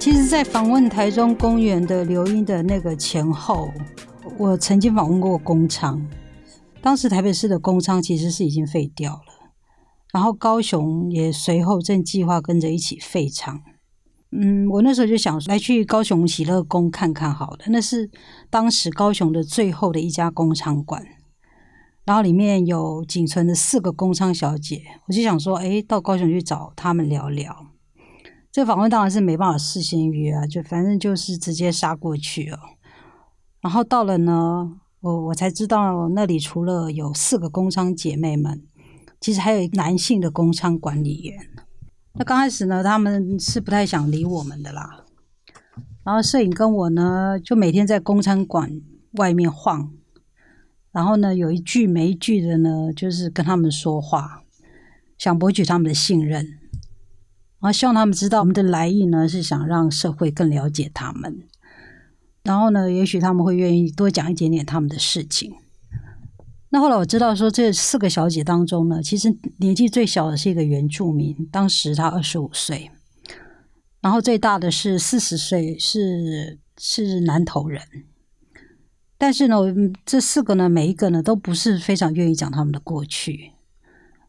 其实，在访问台中公园的刘英的那个前后，我曾经访问过工厂。当时台北市的工厂其实是已经废掉了，然后高雄也随后正计划跟着一起废厂。嗯，我那时候就想来去高雄喜乐宫看看好了，那是当时高雄的最后的一家工厂馆，然后里面有仅存的四个工厂小姐，我就想说，哎，到高雄去找他们聊聊。这访问当然是没办法事先约啊，就反正就是直接杀过去哦。然后到了呢，我我才知道那里除了有四个工商姐妹们，其实还有男性的工商管理员。那刚开始呢，他们是不太想理我们的啦。然后摄影跟我呢，就每天在工厂馆外面晃，然后呢，有一句没一句的呢，就是跟他们说话，想博取他们的信任。然后希望他们知道我们的来意呢，是想让社会更了解他们。然后呢，也许他们会愿意多讲一点点他们的事情。那后来我知道说，这四个小姐当中呢，其实年纪最小的是一个原住民，当时她二十五岁。然后最大的是四十岁，是是南投人。但是呢，这四个呢，每一个呢，都不是非常愿意讲他们的过去。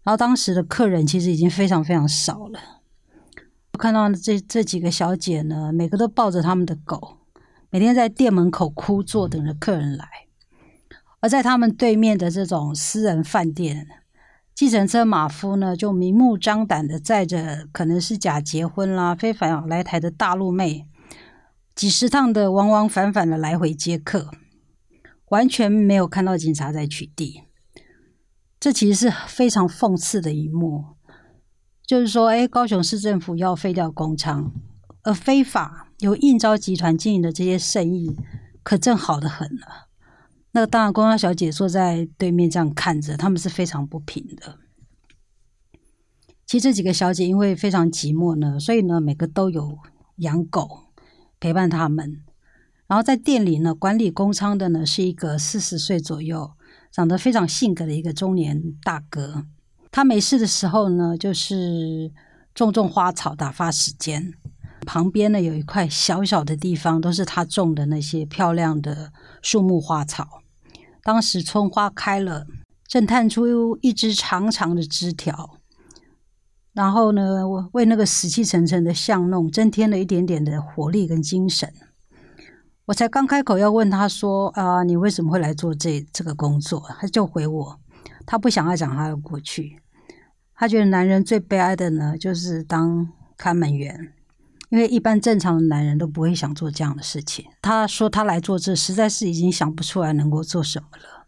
然后当时的客人其实已经非常非常少了。看到这这几个小姐呢，每个都抱着他们的狗，每天在店门口哭坐，等着客人来。而在他们对面的这种私人饭店，计程车马夫呢，就明目张胆的载着可能是假结婚啦、非法来台的大陆妹，几十趟的往往返返的来回接客，完全没有看到警察在取缔。这其实是非常讽刺的一幕。就是说，哎，高雄市政府要废掉工厂，而非法由应招集团经营的这些生意，可正好的很了。那当然，工商小姐坐在对面这样看着，他们是非常不平的。其实这几个小姐因为非常寂寞呢，所以呢，每个都有养狗陪伴他们。然后在店里呢，管理工仓的呢是一个四十岁左右、长得非常性格的一个中年大哥。他没事的时候呢，就是种种花草打发时间。旁边呢有一块小小的地方，都是他种的那些漂亮的树木花草。当时春花开了，正探出一只长长的枝条，然后呢，为那个死气沉沉的巷弄增添了一点点的活力跟精神。我才刚开口要问他说：“啊，你为什么会来做这这个工作？”他就回我。他不想要讲他的过去，他觉得男人最悲哀的呢，就是当看门员，因为一般正常的男人都不会想做这样的事情。他说他来做这，实在是已经想不出来能够做什么了。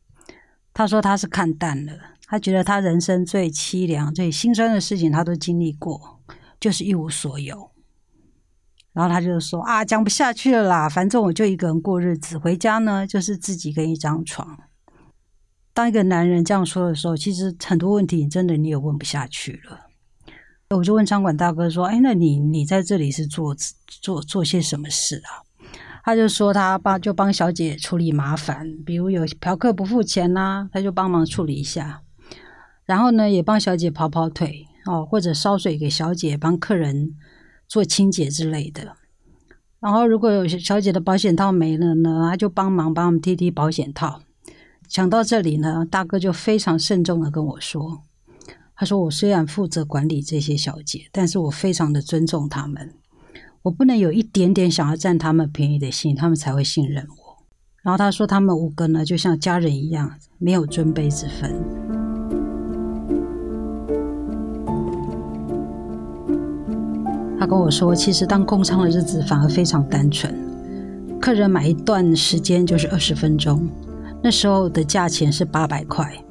他说他是看淡了，他觉得他人生最凄凉、最心酸的事情他都经历过，就是一无所有。然后他就说啊，讲不下去了啦，反正我就一个人过日子，回家呢就是自己跟一张床。当一个男人这样说的时候，其实很多问题真的你也问不下去了。我就问仓管大哥说：“哎，那你你在这里是做做做些什么事啊？”他就说他帮就帮小姐处理麻烦，比如有嫖客不付钱呐，他就帮忙处理一下。然后呢，也帮小姐跑跑腿哦，或者烧水给小姐，帮客人做清洁之类的。然后如果有小姐的保险套没了呢，他就帮忙帮我们贴贴保险套。讲到这里呢，大哥就非常慎重的跟我说：“他说我虽然负责管理这些小姐，但是我非常的尊重他们，我不能有一点点想要占他们便宜的心，他们才会信任我。”然后他说他们五个呢，就像家人一样，没有尊卑之分。他跟我说，其实当工厂的日子反而非常单纯，客人买一段时间就是二十分钟。那时候的价钱是八百块，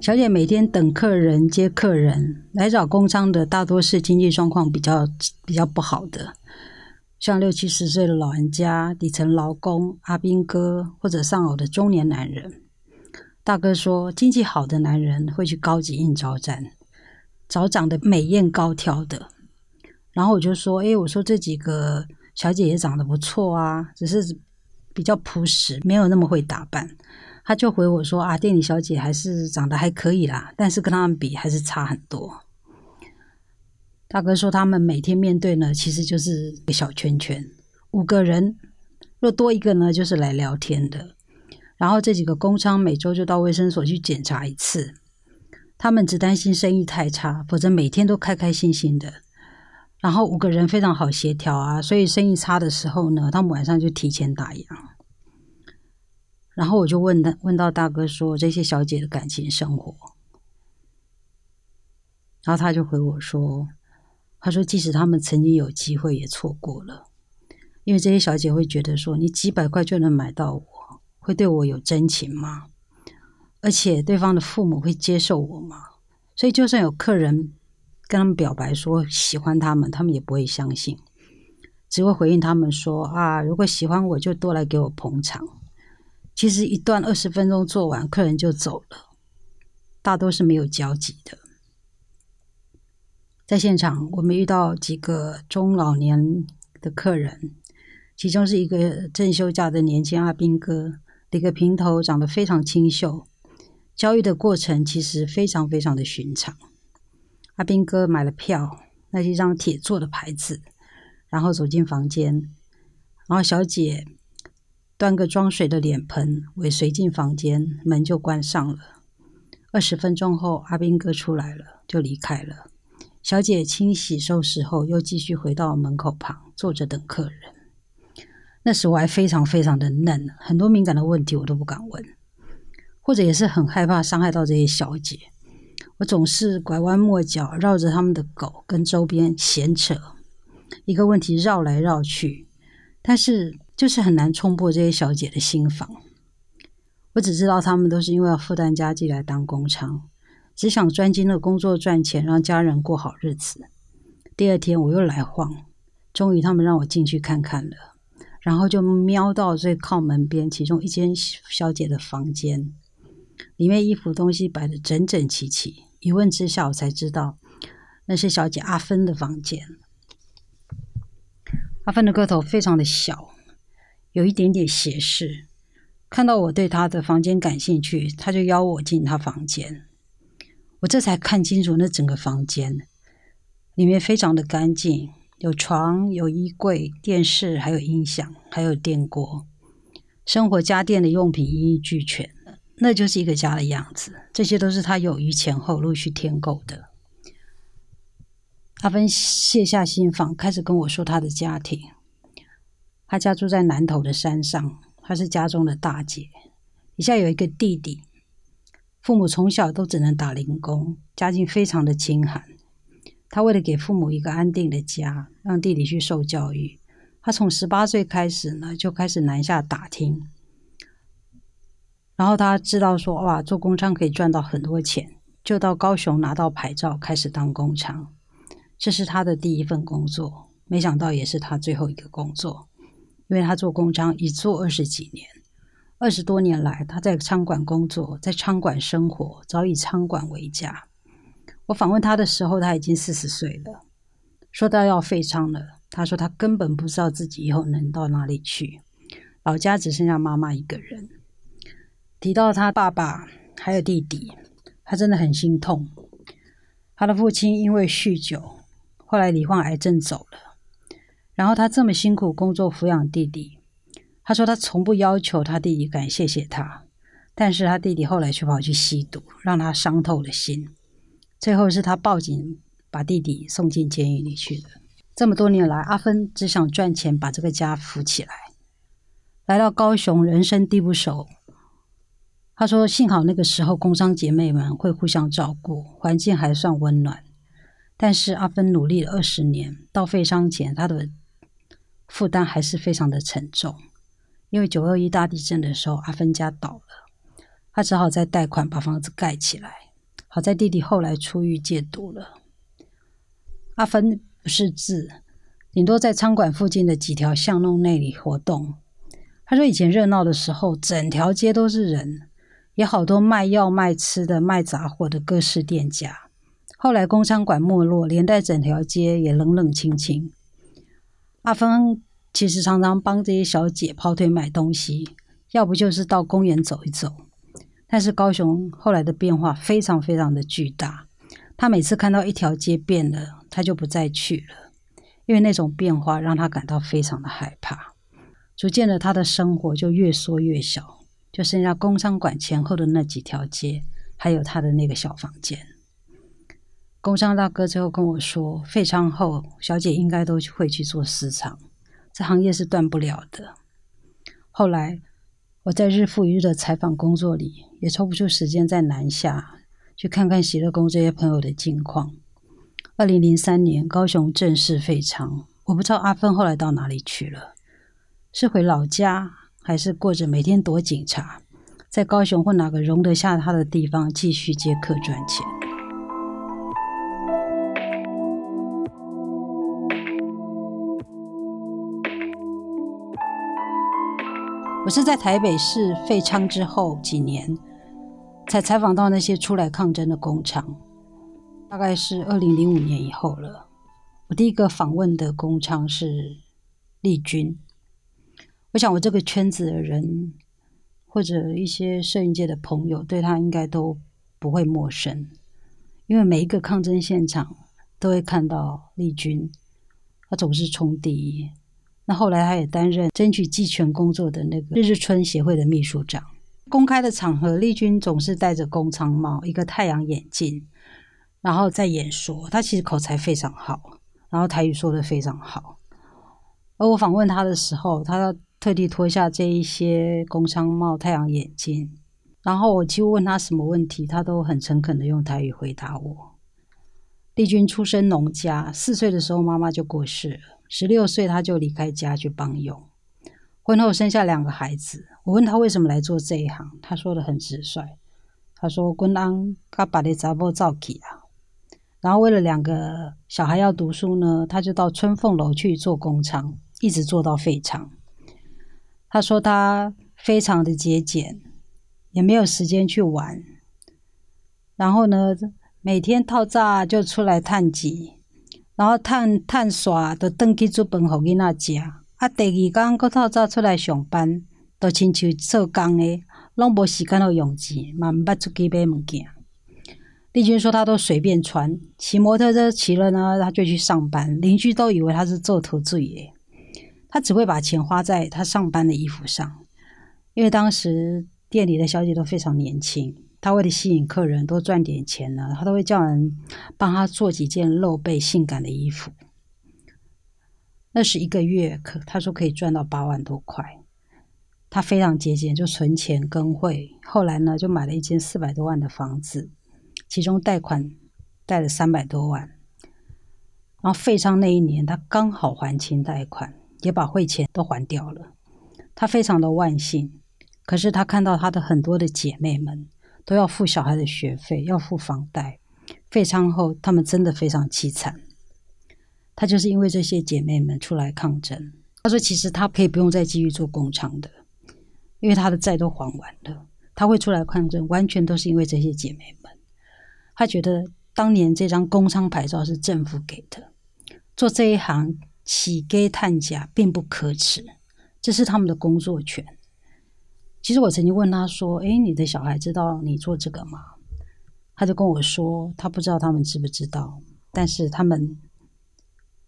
小姐每天等客人接客人来找工商的，大多是经济状况比较比较不好的，像六七十岁的老人家、底层劳工、阿兵哥或者丧偶的中年男人。大哥说，经济好的男人会去高级应招站找长得美艳高挑的。然后我就说，哎，我说这几个小姐也长得不错啊，只是。比较朴实，没有那么会打扮。他就回我说：“啊，店里小姐还是长得还可以啦，但是跟他们比还是差很多。”大哥说他们每天面对呢，其实就是一个小圈圈，五个人，若多一个呢，就是来聊天的。然后这几个工商每周就到卫生所去检查一次，他们只担心生意太差，否则每天都开开心心的。然后五个人非常好协调啊，所以生意差的时候呢，他们晚上就提前打烊。然后我就问他，问到大哥说这些小姐的感情生活，然后他就回我说，他说即使他们曾经有机会也错过了，因为这些小姐会觉得说，你几百块就能买到我。会对我有真情吗？而且对方的父母会接受我吗？所以就算有客人跟他们表白说喜欢他们，他们也不会相信，只会回应他们说：“啊，如果喜欢我就多来给我捧场。”其实一段二十分钟做完，客人就走了，大多是没有交集的。在现场，我们遇到几个中老年的客人，其中是一个正休假的年轻阿兵哥。一个平头，长得非常清秀。交易的过程其实非常非常的寻常。阿斌哥买了票，那是一张铁做的牌子，然后走进房间，然后小姐端个装水的脸盆尾随进房间，门就关上了。二十分钟后，阿斌哥出来了，就离开了。小姐清洗收拾后，又继续回到门口旁坐着等客人。那时我还非常非常的嫩，很多敏感的问题我都不敢问，或者也是很害怕伤害到这些小姐。我总是拐弯抹角，绕着他们的狗跟周边闲扯，一个问题绕来绕去，但是就是很难冲破这些小姐的心房。我只知道他们都是因为要负担家计来当工厂，只想专心的工作赚钱，让家人过好日子。第二天我又来晃，终于他们让我进去看看了。然后就瞄到最靠门边，其中一间小姐的房间，里面衣服东西摆的整整齐齐。一问之下，我才知道那是小姐阿芬的房间。阿芬的个头非常的小，有一点点斜视。看到我对她的房间感兴趣，他就邀我进他房间。我这才看清楚那整个房间，里面非常的干净。有床，有衣柜，电视，还有音响，还有电锅，生活家电的用品一应俱全，那就是一个家的样子。这些都是他有余钱后陆续添购的。阿芬卸下心防，开始跟我说他的家庭。他家住在南头的山上，他是家中的大姐，底下有一个弟弟。父母从小都只能打零工，家境非常的清寒。他为了给父母一个安定的家，让弟弟去受教育，他从十八岁开始呢，就开始南下打听。然后他知道说，哇，做工厂可以赚到很多钱，就到高雄拿到牌照，开始当工厂。这是他的第一份工作，没想到也是他最后一个工作，因为他做工厂一做二十几年，二十多年来他在餐馆工作，在餐馆生活，早以餐馆为家。我访问他的时候，他已经四十岁了。说到要废仓了，他说他根本不知道自己以后能到哪里去，老家只剩下妈妈一个人。提到他爸爸还有弟弟，他真的很心痛。他的父亲因为酗酒，后来罹患癌症走了。然后他这么辛苦工作抚养弟弟，他说他从不要求他弟弟感谢谢他，但是他弟弟后来却跑去吸毒，让他伤透了心。最后是他报警，把弟弟送进监狱里去的。这么多年来，阿芬只想赚钱，把这个家扶起来。来到高雄，人生地不熟。他说：“幸好那个时候，工商姐妹们会互相照顾，环境还算温暖。”但是阿芬努力了二十年，到废商前，他的负担还是非常的沉重。因为九二一大地震的时候，阿芬家倒了，他只好再贷款把房子盖起来。好在弟弟后来出狱戒毒了。阿芬不识字，顶多在餐馆附近的几条巷弄内里活动。他说以前热闹的时候，整条街都是人，也好多卖药、卖吃的、卖杂货的各式店家。后来工商馆没落，连带整条街也冷冷清清。阿芬其实常常帮这些小姐跑腿买东西，要不就是到公园走一走。但是高雄后来的变化非常非常的巨大，他每次看到一条街变了，他就不再去了，因为那种变化让他感到非常的害怕。逐渐的，他的生活就越缩越小，就剩下工商馆前后的那几条街，还有他的那个小房间。工商大哥最后跟我说，废娼后，小姐应该都会去做私厂，这行业是断不了的。后来，我在日复一日的采访工作里，也抽不出时间在南下去看看喜乐宫这些朋友的近况。二零零三年，高雄正式废娼，我不知道阿芬后来到哪里去了，是回老家，还是过着每天躲警察，在高雄或哪个容得下他的地方继续接客赚钱？我是在台北市废娼之后几年，才采访到那些出来抗争的工厂，大概是二零零五年以后了。我第一个访问的工厂是丽君。我想我这个圈子的人，或者一些摄影界的朋友，对他应该都不会陌生，因为每一个抗争现场都会看到丽君，她总是冲第一。那后来，他也担任争取技权工作的那个日日春协会的秘书长。公开的场合，丽君总是戴着工厂帽、一个太阳眼镜，然后在演说。他其实口才非常好，然后台语说的非常好。而我访问他的时候，他特地脱下这一些工商帽、太阳眼镜，然后我几乎问他什么问题，他都很诚恳的用台语回答我。丽君出身农家，四岁的时候妈妈就过世了。十六岁，他就离开家去帮佣。婚后生下两个孩子。我问他为什么来做这一行，他说的很直率。他说：“滚当他把那杂波造起啊。”然后为了两个小孩要读书呢，他就到春凤楼去做工厂，一直做到废厂。他说他非常的节俭，也没有时间去玩。然后呢，每天套炸就出来探集。然后趁趁煞，就转去煮饭互囡仔食。啊，第二天搁透早出来上班，都亲像做工的，拢无时间去用钱，嘛毋捌出去买物件。丽君说，他都随便穿，骑摩托车骑了呢，他就去上班。邻居都以为他是做投资诶，他只会把钱花在他上班的衣服上，因为当时店里的小姐都非常年轻。他为了吸引客人多赚点钱呢，他都会叫人帮他做几件露背性感的衣服。那是一个月可他说可以赚到八万多块。他非常节俭，就存钱跟会。后来呢，就买了一间四百多万的房子，其中贷款贷了三百多万。然后废昌那一年，他刚好还清贷款，也把汇钱都还掉了。他非常的万幸，可是他看到他的很多的姐妹们。都要付小孩的学费，要付房贷。废娼后，他们真的非常凄惨。他就是因为这些姐妹们出来抗争。他说：“其实他可以不用再继续做工厂的，因为他的债都还完了。他会出来抗争，完全都是因为这些姐妹们。他觉得当年这张工商牌照是政府给的，做这一行起给探假并不可耻，这是他们的工作权。”其实我曾经问他说：“诶，你的小孩知道你做这个吗？”他就跟我说：“他不知道他们知不知道，但是他们，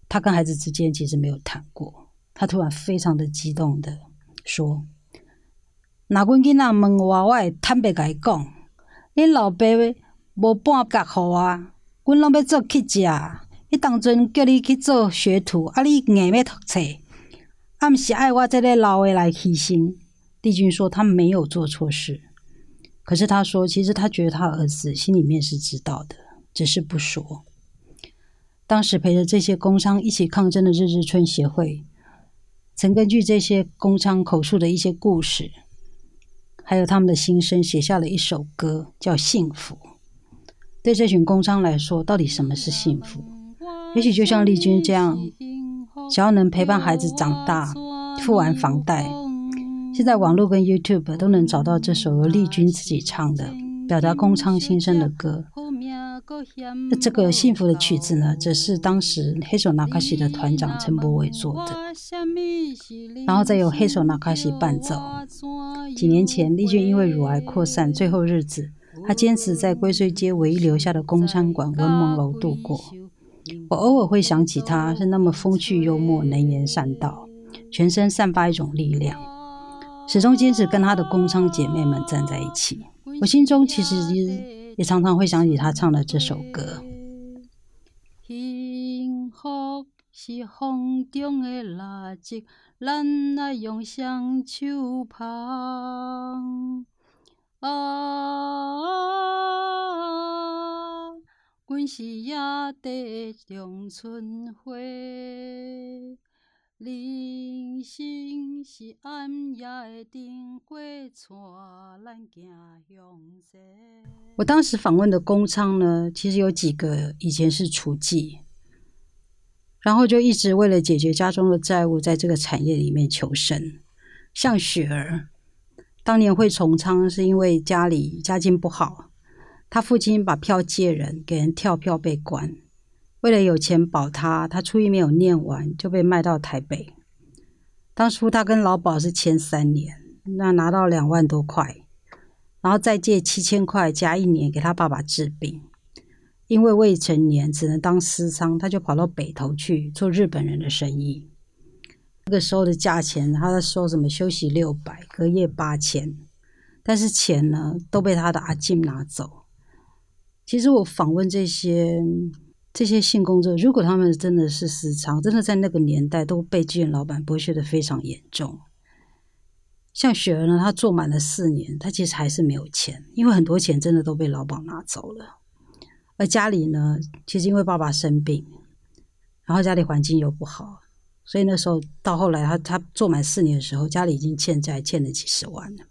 他跟孩子之间其实没有谈过。”他突然非常的激动的说：“那阮囡仔问我，我会坦白甲伊讲，恁老爸无半角互我，阮拢要做乞食。伊当阵叫你去做学徒，啊，你硬要读册，啊，毋是爱我这个老的来牺牲。”帝君说：“他没有做错事，可是他说，其实他觉得他儿子心里面是知道的，只是不说。当时陪着这些工商一起抗争的日日春协会，曾根据这些工商口述的一些故事，还有他们的心声，写下了一首歌，叫《幸福》。对这群工商来说，到底什么是幸福？也许就像丽君这样，只要能陪伴孩子长大，付完房贷。”现在网络跟 YouTube 都能找到这首由丽君自己唱的、表达工仓心声的歌。那这个幸福的曲子呢，则是当时黑手纳卡西的团长陈柏伟做的，然后再由黑手纳卡西伴奏。几年前，丽君因为乳癌扩散，最后日子，她坚持在龟虽街唯一留下的工商馆文蒙楼度过。我偶尔会想起他，是那么风趣幽默、能言善道，全身散发一种力量，始终坚持跟他的工厂姐妹们站在一起。我心中其实也常常会想起他唱的这首歌。幸福是风中的蜡烛，咱来用双手捧。啊，阮是野地长春花，人生是暗夜的灯火，我当时访问的工厂呢，其实有几个以前是厨妓，然后就一直为了解决家中的债务，在这个产业里面求生，像雪儿。当年会从仓是因为家里家境不好，他父亲把票借人，给人跳票被关。为了有钱保他，他初一没有念完就被卖到台北。当初他跟老鸨是签三年，那拿到两万多块，然后再借七千块加一年给他爸爸治病。因为未成年只能当私娼，他就跑到北头去做日本人的生意。那个时候的价钱，他在说什么休息六百，隔夜八千，但是钱呢都被他的阿静拿走。其实我访问这些这些性工作如果他们真的是私藏，真的在那个年代都被妓院老板剥削的非常严重。像雪儿呢，她做满了四年，她其实还是没有钱，因为很多钱真的都被老鸨拿走了。而家里呢，其实因为爸爸生病，然后家里环境又不好。所以那时候到后来，他他做满四年的时候，家里已经欠债，欠了几十万了。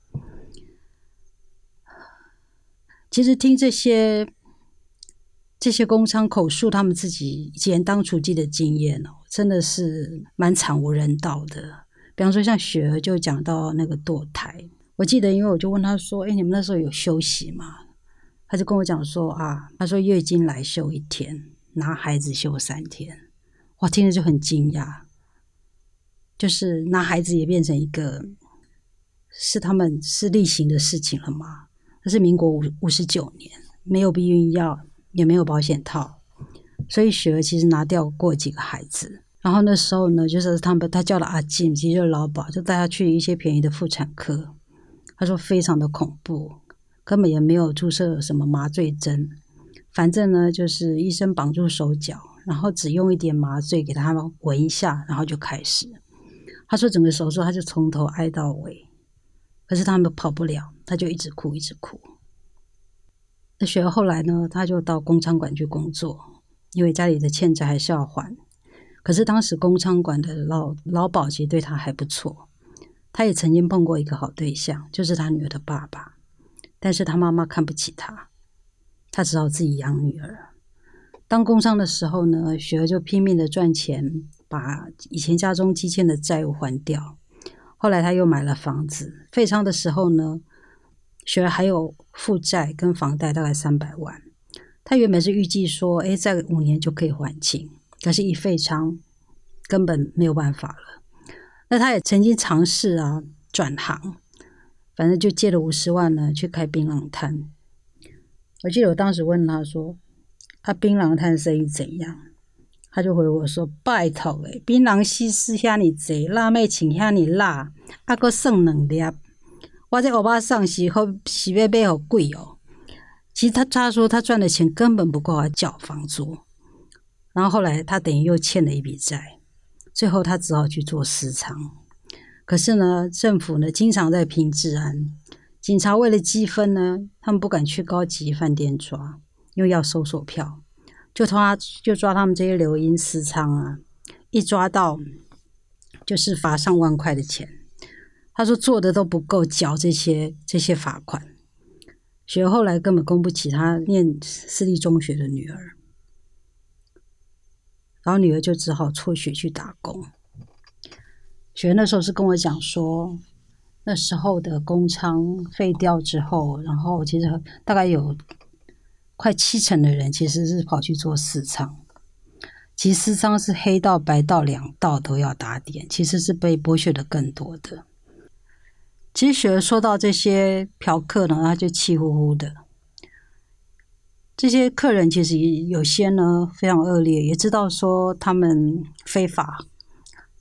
其实听这些这些工商口述他们自己以前当厨妓的经验哦，真的是蛮惨无人道的。比方说像雪儿就讲到那个堕胎，我记得因为我就问他说：“哎，你们那时候有休息吗？”他就跟我讲说：“啊，他说月经来休一天，拿孩子休三天。”我听着就很惊讶。就是拿孩子也变成一个是他们是例行的事情了吗？那是民国五五十九年，没有避孕药，也没有保险套，所以雪儿其实拿掉过几个孩子。然后那时候呢，就是他们他叫了阿静，其实就是老鸨，就带他去一些便宜的妇产科。他说非常的恐怖，根本也没有注射什么麻醉针，反正呢就是医生绑住手脚，然后只用一点麻醉给他们闻一下，然后就开始。他说：“整个手术，他就从头挨到尾，可是他们跑不了，他就一直哭，一直哭。那雪儿后来呢？他就到工厂馆去工作，因为家里的欠债还是要还。可是当时工厂馆的老老保其实对他还不错，他也曾经碰过一个好对象，就是他女儿的爸爸。但是他妈妈看不起他，他只好自己养女儿。当工商的时候呢，雪儿就拼命的赚钱。”把以前家中积欠的债务还掉，后来他又买了房子。废仓的时候呢，雪儿还有负债跟房贷大概三百万。他原本是预计说，哎，再五年就可以还清，但是，一废仓根本没有办法了。那他也曾经尝试啊转行，反正就借了五十万呢去开槟榔摊。我记得我当时问他说：“啊，槟榔摊生意怎样？”他就回我说：“拜托诶，槟榔西施遐尼济，辣妹请遐尼辣，啊，搁剩两粒。我这欧巴上是好是要买好贵哦。其实他他说他赚的钱根本不够他缴房租，然后后来他等于又欠了一笔债，最后他只好去做私娼。可是呢，政府呢经常在拼治安，警察为了积分呢，他们不敢去高级饭店抓，因为要搜索票。”就他就抓他们这些流音私娼啊，一抓到就是罚上万块的钱。他说做的都不够缴这些这些罚款。学后来根本供不起他念私立中学的女儿，然后女儿就只好辍学去打工。学那时候是跟我讲说，那时候的工仓废掉之后，然后其实大概有。快七成的人其实是跑去做私仓，其实私仓是黑道白道两道都要打点，其实是被剥削的更多的。其实雪儿说到这些嫖客呢，他就气呼呼的。这些客人其实有些呢非常恶劣，也知道说他们非法，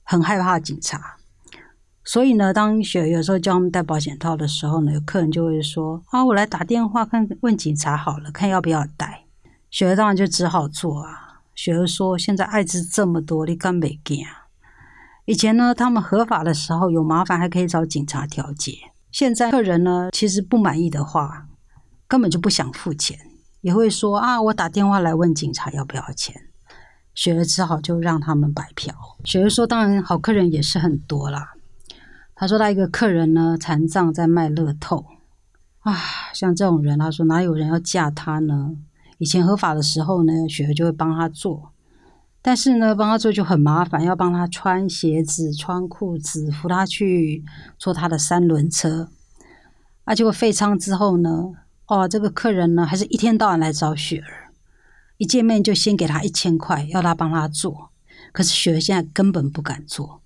很害怕警察。所以呢，当雪有时候叫他们戴保险套的时候呢，有客人就会说：“啊，我来打电话看问警察好了，看要不要戴。”雪儿当然就只好做啊。雪儿说：“现在艾滋这么多，你敢没惊？以前呢，他们合法的时候有麻烦还可以找警察调解。现在客人呢，其实不满意的话，根本就不想付钱。”也会说啊，我打电话来问警察要不要钱，雪儿只好就让他们白嫖。雪儿说，当然好客人也是很多啦。他说他一个客人呢，残障在卖乐透啊，像这种人，他说哪有人要嫁他呢？以前合法的时候呢，雪儿就会帮他做，但是呢，帮他做就很麻烦，要帮他穿鞋子、穿裤子，扶他去坐他的三轮车。啊，结果废仓之后呢？哦，这个客人呢，还是一天到晚来找雪儿，一见面就先给他一千块，要他帮他做。可是雪儿现在根本不敢做。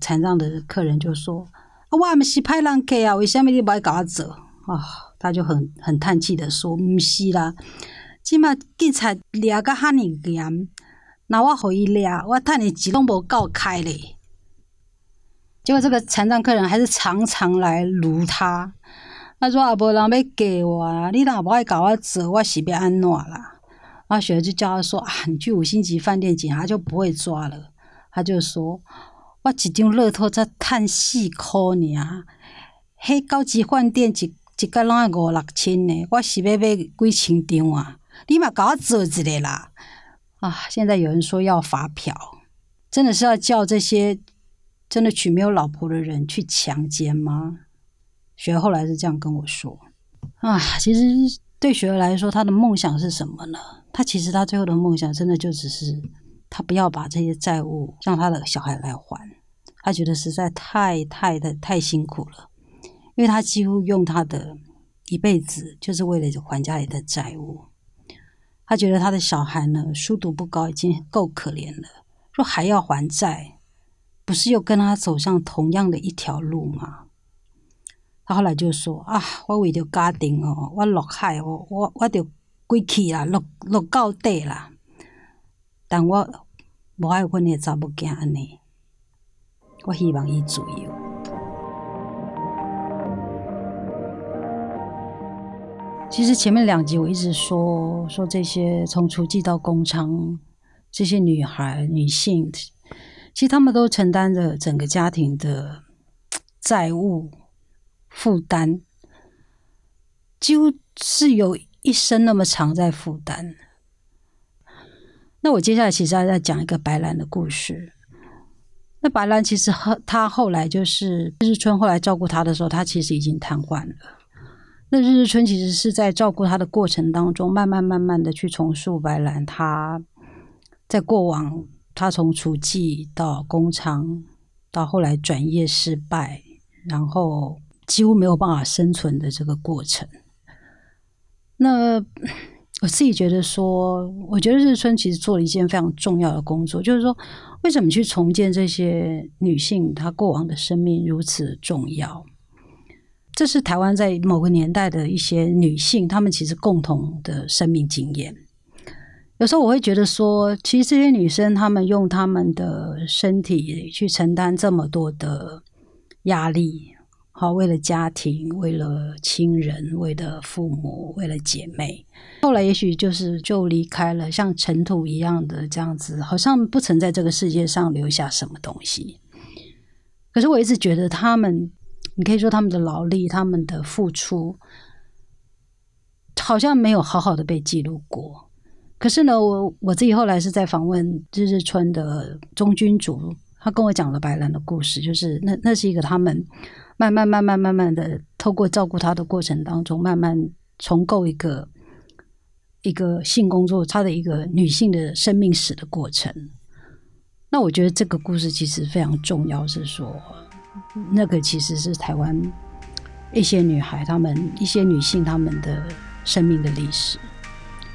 残障的客人就说：“啊，我还没是派人给啊，为什么你不爱搞我做？”啊，他就很很叹气的说：“唔是啦，起码警察抓个哈尼严，那我互伊抓，我趁的钱拢无够开咧。”结果这个残障客人还是常常来撸他。他说：“啊，无人要给我啊！你若无爱搞我做，我是要安怎啦？”阿雪就叫他说：“啊，你去五星级饭店警察就不会抓了。”他就说：“我一张乐透才赚四块尔，迄高级饭店一一个拢要五六千呢，我是要买几千张啊！你嘛搞我做一个啦！”啊，现在有人说要发票，真的是要叫这些真的娶没有老婆的人去强奸吗？雪儿后来是这样跟我说：“啊，其实对雪儿来说，她的梦想是什么呢？她其实她最后的梦想，真的就只是她不要把这些债务让她的小孩来还。她觉得实在太太的太辛苦了，因为她几乎用她的一辈子就是为了还家里的债务。他觉得他的小孩呢，书读不高已经够可怜了，说还要还债，不是又跟他走上同样的一条路吗？”他后来就说：“啊，我为着家庭哦，我落海哦，我我着归去啦，落落到底啦。但我无爱阮的查某囝安尼，我希望伊自由。”其实前面两集我一直说说这些从厨妓到工厂这些女孩女性，其实她们都承担着整个家庭的债务。负担几乎是有一生那么长在负担。那我接下来其实要再讲一个白兰的故事。那白兰其实后他后来就是日春后来照顾他的时候，他其实已经瘫痪了。那日日春其实是在照顾他的过程当中，慢慢慢慢的去重塑白兰。他在过往，他从厨妓到工厂，到后来转业失败，然后。几乎没有办法生存的这个过程。那我自己觉得说，我觉得日春其实做了一件非常重要的工作，就是说，为什么去重建这些女性她过往的生命如此重要？这是台湾在某个年代的一些女性，她们其实共同的生命经验。有时候我会觉得说，其实这些女生她们用她们的身体去承担这么多的压力。好，为了家庭，为了亲人，为了父母，为了姐妹，后来也许就是就离开了，像尘土一样的这样子，好像不曾在这个世界上留下什么东西。可是我一直觉得他们，你可以说他们的劳力，他们的付出，好像没有好好的被记录过。可是呢，我我自己后来是在访问日日村的中君主，他跟我讲了白兰的故事，就是那那是一个他们。慢慢、慢慢、慢慢的，透过照顾他的过程当中，慢慢重构一个一个性工作，他的一个女性的生命史的过程。那我觉得这个故事其实非常重要，是说那个其实是台湾一些女孩，她们一些女性她们的生命的历史，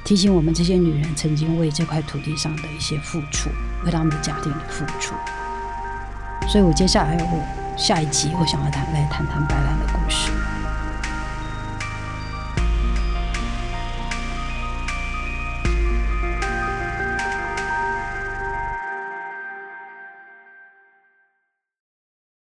提醒我们这些女人曾经为这块土地上的一些付出，为她们的家庭的付出。所以我接下来我。下一集，我想要谈来谈谈白兰的故事。